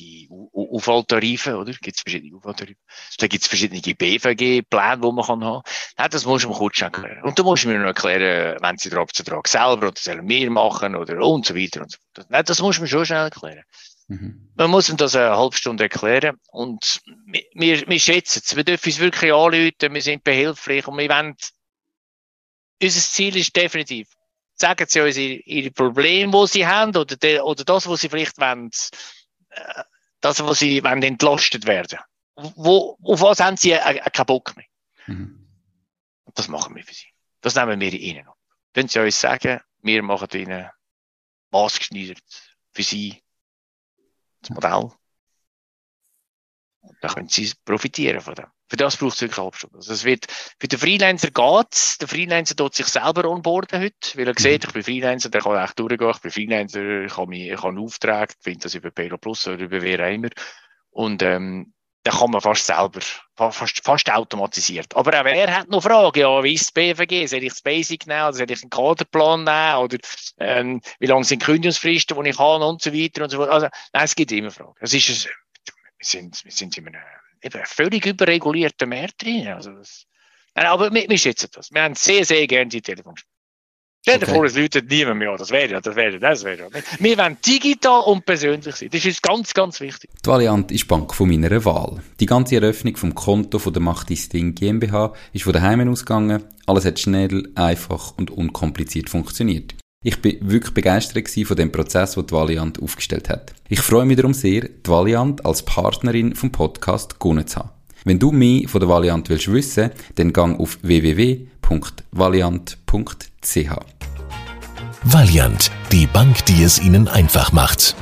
Aufwaldtarife, oder? Gibt es verschiedene Aufwaldtarife? Da gibt es verschiedene BVG-Pläne, die man kann haben kann. Das musst du ihm kurz erklären. Und dann musst du mir noch erklären, wenn sie den Abzutrag selber oder sollen wir machen oder und so weiter und so fort. Nein, das musst du mir schon schnell erklären. Mhm. Man muss ihm das eine halbe Stunde erklären und wir, wir schätzen es. Wir dürfen uns wirklich anrufen, wir sind behilflich und wir wollen, unser Ziel ist definitiv, sagen Sie uns Ihre Probleme, die Sie haben, oder, de, oder das, was Sie vielleicht wollen, äh, das, was Sie wollen, entlastet werden. Wo, auf was haben Sie äh, äh, keinen Bock mehr? Mhm. Das machen wir für Sie. Das nehmen wir Ihnen ab. Können Sie uns sagen, wir machen Ihnen maßgeschneidert für Sie das Modell. Dann können Sie profitieren von dem. Für das braucht es wirklich Abstand. Also es wird, für den Freelancer geht's. Der Freelancer tut sich selber onboarden heute, weil er sieht, mhm. ich bin Freelancer, der kann echt durchgehen. Ich bin Freelancer, ich kann, mich, ich kann Aufträge, ich finde das über Payroll Plus oder über wer immer. Und, ähm, da kann man fast selber, fast, fast automatisiert. Aber auch er hat noch Fragen, ja, wie ist das BVG? Soll ich das Basic nehmen oder soll ich einen Kaderplan nehmen? Oder ähm, wie lange sind Kündigungsfristen, die ich habe und so weiter und so fort. Also, nein, es gibt immer Fragen. Es ist, wir sind, wir sind in einem eben völlig überregulierten Markt drin. Also das, nein, aber wir, wir schätzen das. Wir haben sehr, sehr gerne die Telefonsprache. Stell dir okay. vor, es läutet niemand mehr an. Das wäre ja, das wäre das wäre ja. Wir wollen digital und persönlich sein. Das ist ganz, ganz wichtig. Die Valiant ist Bank von meiner Wahl. Die ganze Eröffnung vom Konto von der Macht Ding GmbH ist von daheim ausgegangen. Alles hat schnell, einfach und unkompliziert funktioniert. Ich bin wirklich begeistert von dem Prozess, den die Valiant aufgestellt hat. Ich freue mich darum sehr, die Valiant als Partnerin vom Podcast gewonnen zu haben. Wenn du mehr von der Valiant willst wissen, dann gang auf www.valiant.ch. Valiant, die Bank, die es Ihnen einfach macht.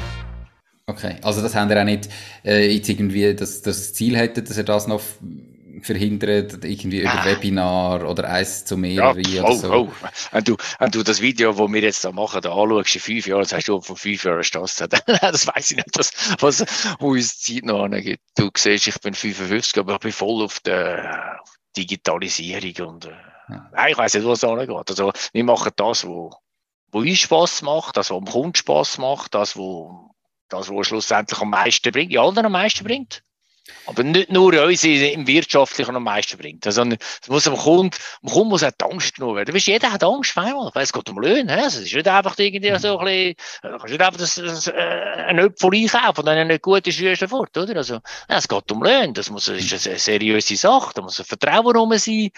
Okay, also das haben wir auch nicht äh, jetzt irgendwie das, das Ziel hätte, dass er das noch verhindert, irgendwie über ah. Webinar oder eins zu mehrere ja, oh, so. Oh. Wenn, du, wenn du das Video, das wir jetzt da machen, da anschaust in fünf Jahren, das hast du vor fünf Jahren Strasse. das weiß ich nicht, was, was wo uns Zeit noch angeht. Du siehst, ich bin 55, aber ich bin voll auf der Digitalisierung und äh, ja. ich weiß nicht, was da angeht. Also, wir machen das, wo, wo uns Spass macht, das, was dem Kunden Spass macht, das, wo, das, was schlussendlich am meisten bringt, ja, allen am meisten bringt. Aber nicht nur uns im Wirtschaftlichen am meisten bringt, sondern es muss am Kunden, am Kunden muss auch die Angst genommen werden. Weißt, jeder hat Angst, einmal, weil es geht um Löhne. Es ist nicht einfach irgendwie so ein bisschen, du kannst nicht einfach das, das, äh, ein Öpfel einkaufen und dann eine gute Schuhe sofort, oder? Also, ja, es geht um Löhne. Das muss, das ist eine seriöse Sache. Da muss ein Vertrauen rum sein.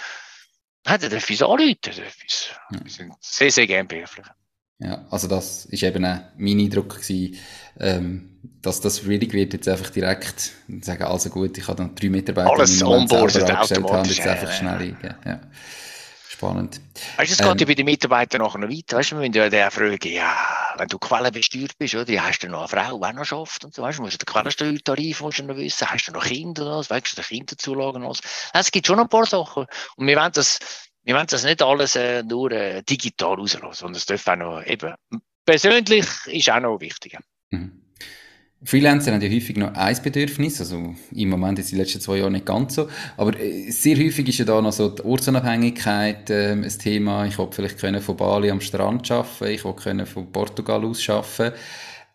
Ja, da darf ich es anrufen. Wir sind sehr, sehr gerne behilflich. Ja, also das ist eben auch mein Eindruck gewesen, ähm, dass das schwierig wird, jetzt einfach direkt sagen, also gut, ich habe dann drei Mitarbeiter, Alles onboardet automatisch. Haben, jetzt einfach schnell eingeben. Ja. Spannend. Weißt du, es geht ja bei den Mitarbeitern nachher noch weiter. Weißt du, wenn du ja fragen, ja, wenn du quellenbesteuert bist, oder, hast du noch eine Frau, die noch schafft und so, weißt du, musst du den Quellensteuertarif musst du noch wissen, hast du noch Kinder oder was, weißt du, die Kinderzulagen und was. Es gibt schon ein paar Sachen. Und wir wollen das, wir wollen das nicht alles äh, nur äh, digital rauslassen, sondern es darf auch noch eben, persönlich ist auch noch wichtiger. Mhm. Freelancer haben ja häufig noch ein Bedürfnis, also im Moment ist die letzten zwei Jahre nicht ganz so, aber äh, sehr häufig ist ja da noch so die Ortsunabhängigkeit äh, ein Thema. Ich wollte vielleicht können von Bali am Strand arbeiten, ich wollte können von Portugal aus arbeiten.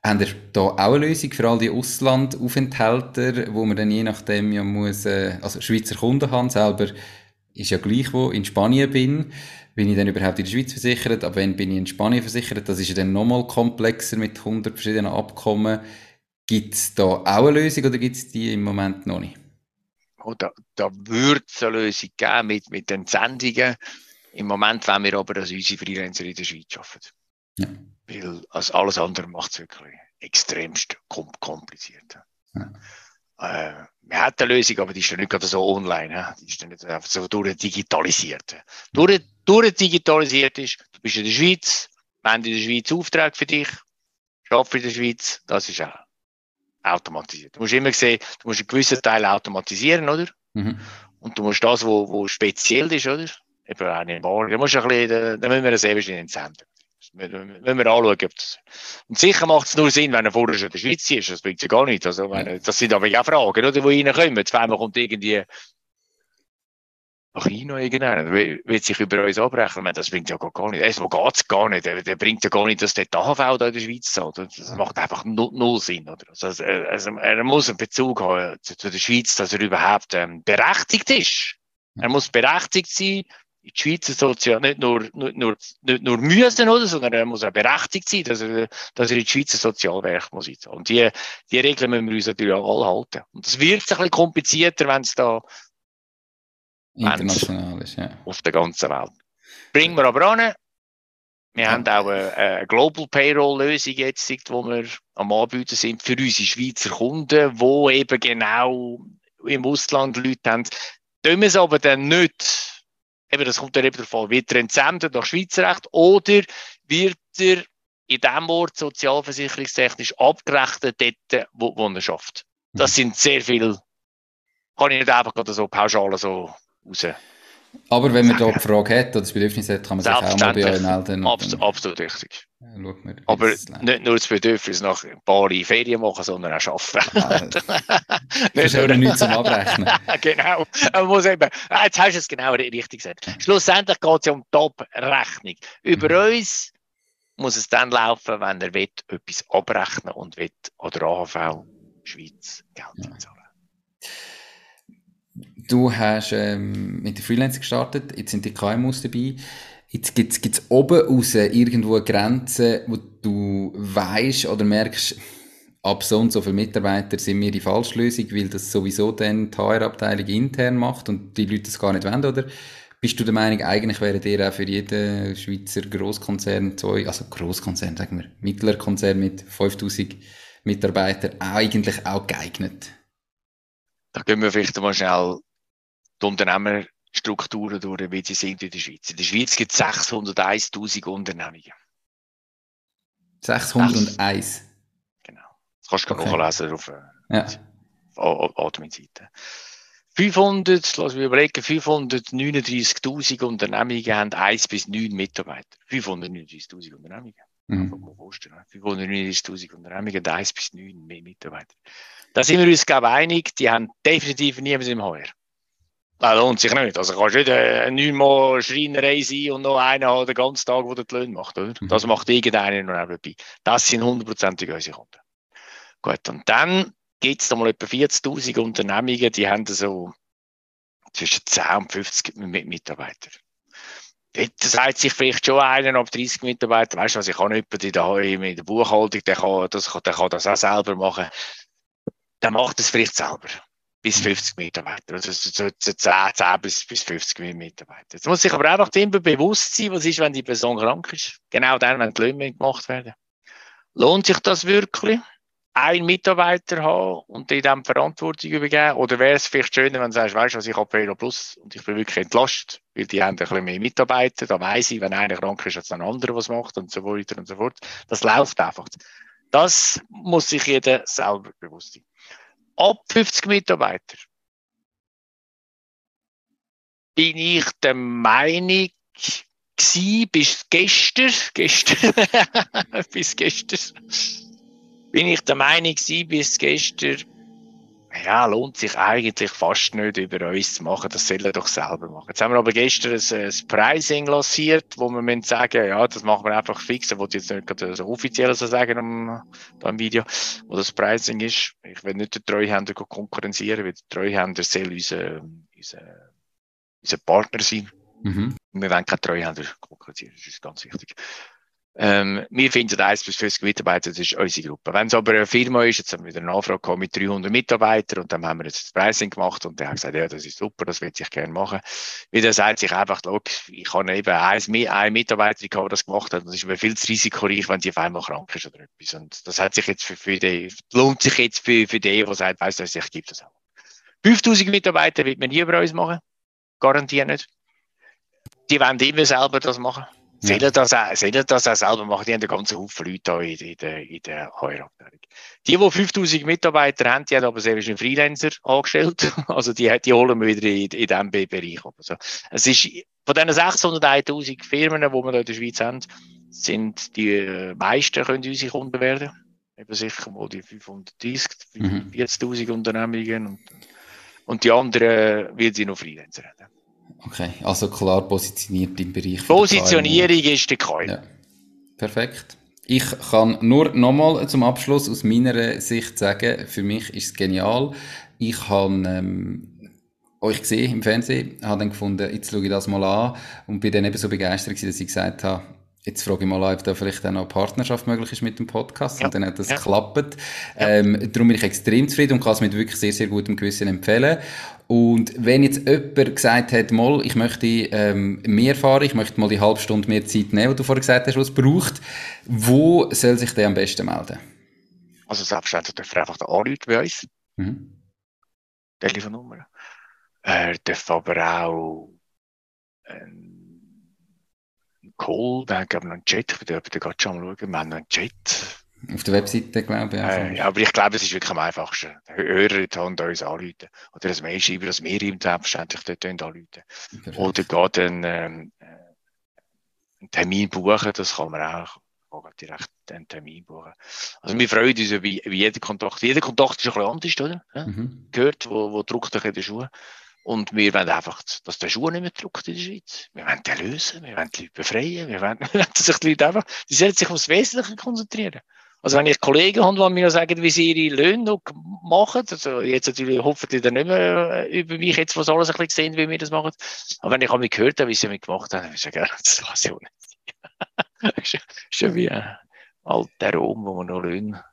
Haben ihr da auch eine Lösung für all die Auslandaufenthalter, wo man dann je nachdem ja muss, äh, also Schweizer Kunden haben, selber ist ja gleich, wo in Spanien bin, bin ich dann überhaupt in der Schweiz versichert, aber wenn bin ich in Spanien versichert, das ist ja dann nochmal komplexer mit 100 verschiedenen Abkommen. Gibt es da auch eine Lösung oder gibt es die im Moment noch nicht? Oh, da, da würde es eine Lösung geben mit, mit den Sendungen. Im Moment wollen wir aber, dass unsere Freelancer in der Schweiz arbeiten. Ja. Weil also alles andere macht es wirklich extremst kompliziert. Ja. Äh, wir haben eine Lösung, aber die ist ja nicht gerade so online. Die ist dann nicht einfach so durchdigitalisiert. Durch, durchdigitalisiert ist, du bist in der Schweiz, wir haben in der Schweiz Auftrag für dich, arbeite in der Schweiz, das ist auch automatisiert. Du musst immer sehen, du musst einen gewissen Teil automatisieren, oder? Mhm. Und du musst das, wo, wo speziell ist, oder? Eben auch nicht wahr. Da musst ein bisschen, da müssen wir das eben in den Sender. Wenn wir anschauen, ob das. Und sicher macht es nur Sinn, wenn er vorher schon in der Schweiz ist. Das bringt ja gar nichts. Also, wenn, das sind aber auch Fragen, oder, die reinkommen. Zweimal kommt irgendwie nach China irgendeiner, will sich über uns abrechnen. Das bringt ja gar nicht. Erstmal geht es gar nicht. Der, der, bringt ja gar nicht, dass der AHV da in der Schweiz zahlt. Das macht einfach null, null Sinn. Oder? Also, also, er muss einen Bezug haben zu, zu der Schweiz, dass er überhaupt ähm, berechtigt ist. Er muss berechtigt sein, in die Schweizer Sozial nicht nur, nur, nur, nicht nur müssen, oder, sondern er muss auch berechtigt sein, dass er, dass er in die Schweizer Sozialwerk muss einzahlen. Und die, die Regeln müssen wir uns natürlich auch alle halten. Und das wird ein bisschen komplizierter, wenn es da international ist, ja. Auf der ganzen Welt. Bringen wir aber an. Wir ja. haben auch eine, eine Global Payroll Lösung jetzt, die wir am Anbieten sind für unsere Schweizer Kunden, wo eben genau im Ausland Leute haben. Tun wir es aber dann nicht eben, das kommt dann eben davon, wird er entsendet nach Schweizer Recht oder wird er in dem Ort sozialversicherungstechnisch abgerechnet, dort, wo, wo er schafft. Das mhm. sind sehr viele, kann ich nicht einfach so pauschal so raus. Aber wenn man da die Frage hat oder das Bedürfnis hat, kann man sich auch mal bei euch melden. Abs absolut richtig. Ja, Aber nicht nur das Bedürfnis nach ein paar Ferien machen, sondern auch arbeiten. Ja, das ist aber nichts zum Abrechnen. genau. Man muss eben, ah, jetzt hast du es genau richtig gesagt. Schlussendlich geht es ja um Top-Rechnung. Über mhm. uns muss es dann laufen, wenn er will, etwas abrechnen und will an der AHV Schweiz Geld ja. zahlen. Du hast ähm, mit der Freelancer gestartet, jetzt sind die KMUs dabei. Jetzt gibt es oben raus irgendwo eine Grenze, wo du weißt oder merkst, ab so und so viele Mitarbeiter sind wir die falsche Lösung, weil das sowieso dann die HR-Abteilung intern macht und die Leute das gar nicht wollen, oder? Bist du der Meinung, eigentlich wäre dir auch für jeden Schweizer Großkonzern, zwei, also Großkonzern, sagen wir, mittlerer Konzern mit 5000 Mitarbeitern eigentlich auch geeignet? Da gehen wir vielleicht mal schnell die Unternehmerstrukturen durch, wie sie sind in der Schweiz. In der Schweiz gibt es 601.000 Unternehmungen. 601? Genau. Das kannst du okay. nachlesen auf, äh, ja. auf Admin-Seite. 500, lass mich überlegen, 539.000 Unternehmungen haben 1 bis 9 Mitarbeiter. 539.000 Unternehmungen. Mhm. 539.000 Unternehmungen haben 1 bis 9 mehr Mitarbeiter. Da sind wir uns, glaube ich, einig, die haben definitiv niemand im Heuer. Das lohnt sich nicht. Also kannst du nicht äh, neunmal Schreinerei sein und noch einen haben den ganzen Tag, der die Löhne macht. Oder? Mhm. Das macht irgendeiner noch nebenbei. Das sind hundertprozentig unsere Kunden. Gut, und dann gibt es da mal etwa 40'000 Unternehmungen, die haben so zwischen 10 und 50 Mitarbeiter. Dort sagt sich vielleicht schon einer ab 30 Mitarbeiter, weißt du was, ich kann jemanden in der Buchhaltung, der kann, das, der kann das auch selber machen. Der macht das vielleicht selber bis 50 Mitarbeiter. Also so, so 10, 10 bis, bis 50 Mitarbeiter. Jetzt muss sich aber einfach immer bewusst sein, was ist, wenn die Person krank ist. Genau dann, wenn die Löhne gemacht werden. Lohnt sich das wirklich? Ein Mitarbeiter haben und die dann Verantwortung übergeben? Oder wäre es vielleicht schöner, wenn du sagst, weißt du ich habe Payroll Plus und ich bin wirklich entlastet, weil die haben ein bisschen mehr Mitarbeiter, da weiss ich, wenn einer krank ist, dass ein anderer was macht und so weiter und so fort. Das läuft einfach. Das muss sich jeder selber bewusst sein ab 50 Mitarbeiter. Bin ich der Meinung gewesen, bis gestern, gestern, bis gestern, bin ich der Meinung gewesen, bis gestern, ja, lohnt sich eigentlich fast nicht über uns zu machen, das sollen wir doch selber machen. Jetzt haben wir aber gestern ein, ein Pricing lanciert, wo wir müssen sagen, ja, das machen wir einfach fix, ich wollte jetzt nicht gerade so offiziell so sagen am, am Video, wo das Pricing ist. Ich will nicht den Treuhänder konkurrenzieren, weil der Treuhänder soll unser, unser, unser Partner sein. Mhm. Wir wollen keine Treuhänder konkurrenzieren, das ist ganz wichtig. Ähm, wir finden 1 bis 50 Mitarbeiter, das ist unsere Gruppe. Wenn es aber eine Firma ist, jetzt haben wir wieder eine Anfrage gehabt mit 300 Mitarbeitern und dann haben wir jetzt das Pricing gemacht und der hat gesagt, ja, das ist super, das will ich gerne machen. Wieder sagt sich einfach, ich habe eben ein, ein Mitarbeiter, der das gemacht hat, das ist mir viel zu risikoreich, wenn die auf einmal krank ist oder etwas. Und das hat sich jetzt für, für die, lohnt sich jetzt für, für die, die sagt, weißt du, ich gebe das auch. 5000 Mitarbeiter wird man nie über uns machen. Garantiert nicht. Die wollen immer selber das machen. Sollen ja. das, auch, sollen das auch selber machen? Die haben einen ganzen Haufen Leute hier in, in der, in der HR-Abteilung. Die, die 5000 Mitarbeiter haben, die haben aber sehr wahrscheinlich Freelancer angestellt. Also die, die holen wir wieder in, in diesem Bereich. Also es ist, von diesen 601.000 Firmen, die wir hier in der Schweiz haben, sind die meisten können unsere Kunden werden. Eben sicher mal die 530, 45.000 mhm. Unternehmungen und, und die anderen wird sie noch Freelancer haben. Okay, also klar positioniert im Bereich. Positionierung ist der Coin. Ja. Perfekt. Ich kann nur nochmal zum Abschluss aus meiner Sicht sagen, für mich ist es genial. Ich habe ähm, euch gesehen im Fernsehen, habe dann gefunden, jetzt schaue ich das mal an und bin dann eben so begeistert dass ich gesagt habe, Jetzt frage ich mal ob da vielleicht auch noch eine Partnerschaft möglich ist mit dem Podcast. Ja. Und dann hat das ja. geklappt. Ja. Ähm, darum bin ich extrem zufrieden und kann es mit wirklich sehr, sehr gutem Gewissen empfehlen. Und wenn jetzt jemand gesagt hat, mal, ich möchte ähm, mehr fahren, ich möchte mal die halbe Stunde mehr Zeit nehmen, die du vorher gesagt hast, was es braucht, wo soll sich der am besten melden? Also selbstverständlich darf er einfach anrufen bei uns. Mhm. Telefonnummer. Er darf aber auch ähm, Call, da haben wir noch einen Chat, ich da gerade schon mal schauen, wir haben noch einen Chat. Auf der Webseite, glaube ich. Äh, ja, aber ich glaube, es ist wirklich am einfachsten. Hörer kann uns anrufen. Oder ein Mail schreiben, dass wir ihm selbstverständlich dort anrufen. Perfekt. Oder geht einen, ähm, äh, einen Termin buchen, das kann man auch. Direkt einen Termin buchen. Also wir freuen uns über jeden Kontakt. Jeder Kontakt ist ein bisschen anders, oder? Ja? Mhm. Gehört, wo, wo druckt euch in den Schuhen. Und wir wollen einfach, dass der Schuh nicht mehr druckt in der Schweiz. Wir wollen den lösen, wir wollen die Leute befreien, wir wollen, dass sich die Leute einfach, die sollen sich aufs Wesentliche konzentrieren. Also wenn ich Kollegen habe, die mir sagen, wie sie ihre Löhne noch machen, also jetzt natürlich hoffentlich dann nicht mehr äh, über mich jetzt, was alles ein bisschen sehen, wie wir das machen. Aber wenn ich einmal gehört habe, wie sie damit gemacht haben, dann ich sagen, das weiß ich auch nicht. schon wie ein alter Rom, wo man noch Löhne.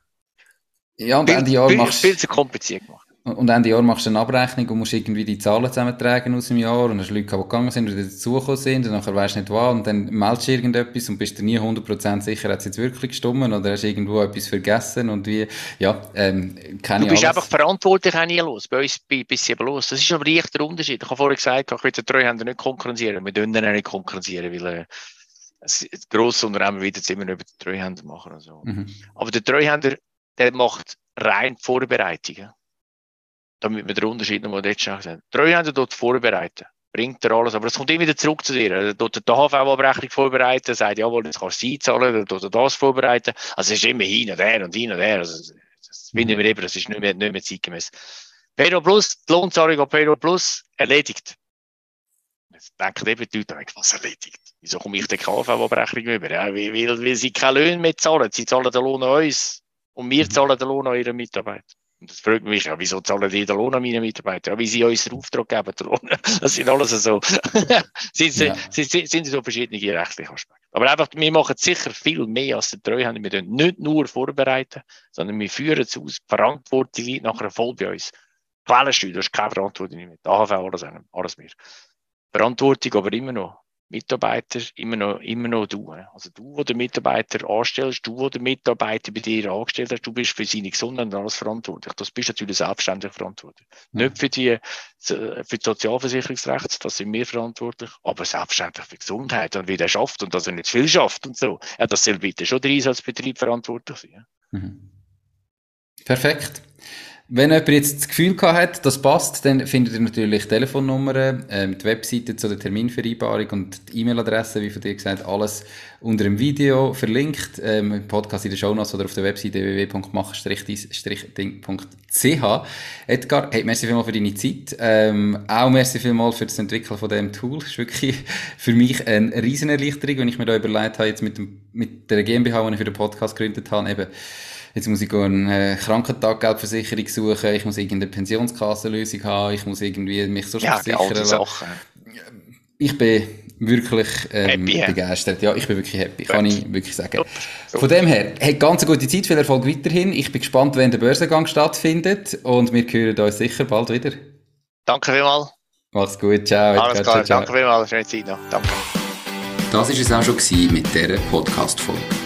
Ja, und Ende Jahr machst du. Viel zu kompliziert gemacht. Und Ende Jahr machst du eine Abrechnung und musst irgendwie die Zahlen zusammentragen aus dem Jahr und hast Leute, die gegangen sind oder dazugekommen sind und dann weisst du nicht was und dann meldest du irgendetwas und bist dir nie 100% sicher, hat es jetzt wirklich gestimmt oder hast du irgendwo etwas vergessen und wie, ja, ähm, keine Du bist alles. einfach verantwortlich auch nie los. Bei uns bist du eben los. Das ist aber echt der Unterschied. Ich habe vorhin gesagt, ich will den Treuhänder nicht konkurrenzieren. Wir dürfen ihn nicht konkurrenzieren, weil äh, grosse Unternehmen wieder immer über den Treuhänder machen und so. Mhm. Aber der Treuhänder, der macht rein Vorbereitungen damit wir den Unterschied noch mal dort schauen. Treuhänder dort vorbereiten. Bringt er alles. Aber es kommt immer wieder zurück zu dir. Er tut die HV-Abrechnung vorbereiten, sagt, jawohl, jetzt kannst du sie zahlen, dann tut er das vorbereiten. Also es ist immer hin und her und hin und her. Also, das finden wir eben, das ist nicht mehr, nicht mehr zeitgemäß. Payroll Plus, die Lohnzahlung auf Payroll Plus, erledigt. Jetzt denken eben die Leute, was erledigt? Wieso komme ich die KV-Abrechnung über? Ja, weil, weil, weil sie keine Löhne mehr zahlen. Sie zahlen den Lohn an uns. Und wir mhm. zahlen den Lohn an ihre Mitarbeiter. Und das fragt mich, ja, wieso zahlen die den Lohn an meine Mitarbeiter? Ja, wie sie uns den Auftrag geben, den Lohn. Das sind alles so, sind, ja. sind, sind, so verschiedene rechtliche Aspekte. Aber einfach, wir machen sicher viel mehr als die Treuhänder. Wir tun nicht nur vorbereiten, sondern wir führen es aus. Die Verantwortung liegt nachher voll bei uns. Quellensteuer, du hast keine Verantwortung mehr. AHV, alles, alles mehr. Verantwortung aber immer noch Mitarbeiter immer noch, immer noch du. Also du, wo den Mitarbeiter anstellst, du, wo den Mitarbeiter bei dir angestellt hast, du bist für seine Gesundheit und alles verantwortlich. Das bist natürlich selbstständig verantwortlich. Mhm. Nicht für die, für die Sozialversicherungsrechte, das sind wir verantwortlich, aber selbstständig für Gesundheit und wie der schafft und dass er nicht viel schafft und so. Ja, das soll bitte schon der Einsatzbetrieb verantwortlich sein. Mhm. Perfekt. Wenn jemand jetzt das Gefühl hat, das passt, dann findet ihr natürlich Telefonnummern, ähm, die Webseite zu der Terminvereinbarung und die E-Mail-Adresse, wie von dir gesagt, alles unter dem Video verlinkt, ähm, im Podcast in den Shownotes oder auf der Webseite www.mach-ding.ch. Edgar, hey, merci vielmals für deine Zeit. Ähm, auch merci vielmals für das Entwickeln von diesem Tool. Das ist wirklich für mich eine riesen Erleichterung, wenn ich mir da überlegt habe, jetzt mit, dem, mit der GmbH, die ich für den Podcast gegründet habe, eben jetzt muss ich eine äh, Krankentaggeldversicherung suchen, ich muss irgendeine Pensionskassenlösung haben, ich muss irgendwie mich so ja, versichern Sachen. Ich bin wirklich ähm, happy, begeistert. Ja, ich bin wirklich happy, Gut. kann ich wirklich sagen. Von dem her, hey, ganz eine gute Zeit, viel Erfolg weiterhin. Ich bin gespannt, wenn der Börsengang stattfindet und wir hören uns sicher bald wieder. Danke vielmals. Mach's gut, ciao. Alles klar, danke vielmals, schöne Zeit noch. Danke. Das war es auch schon mit dieser Podcast-Folge.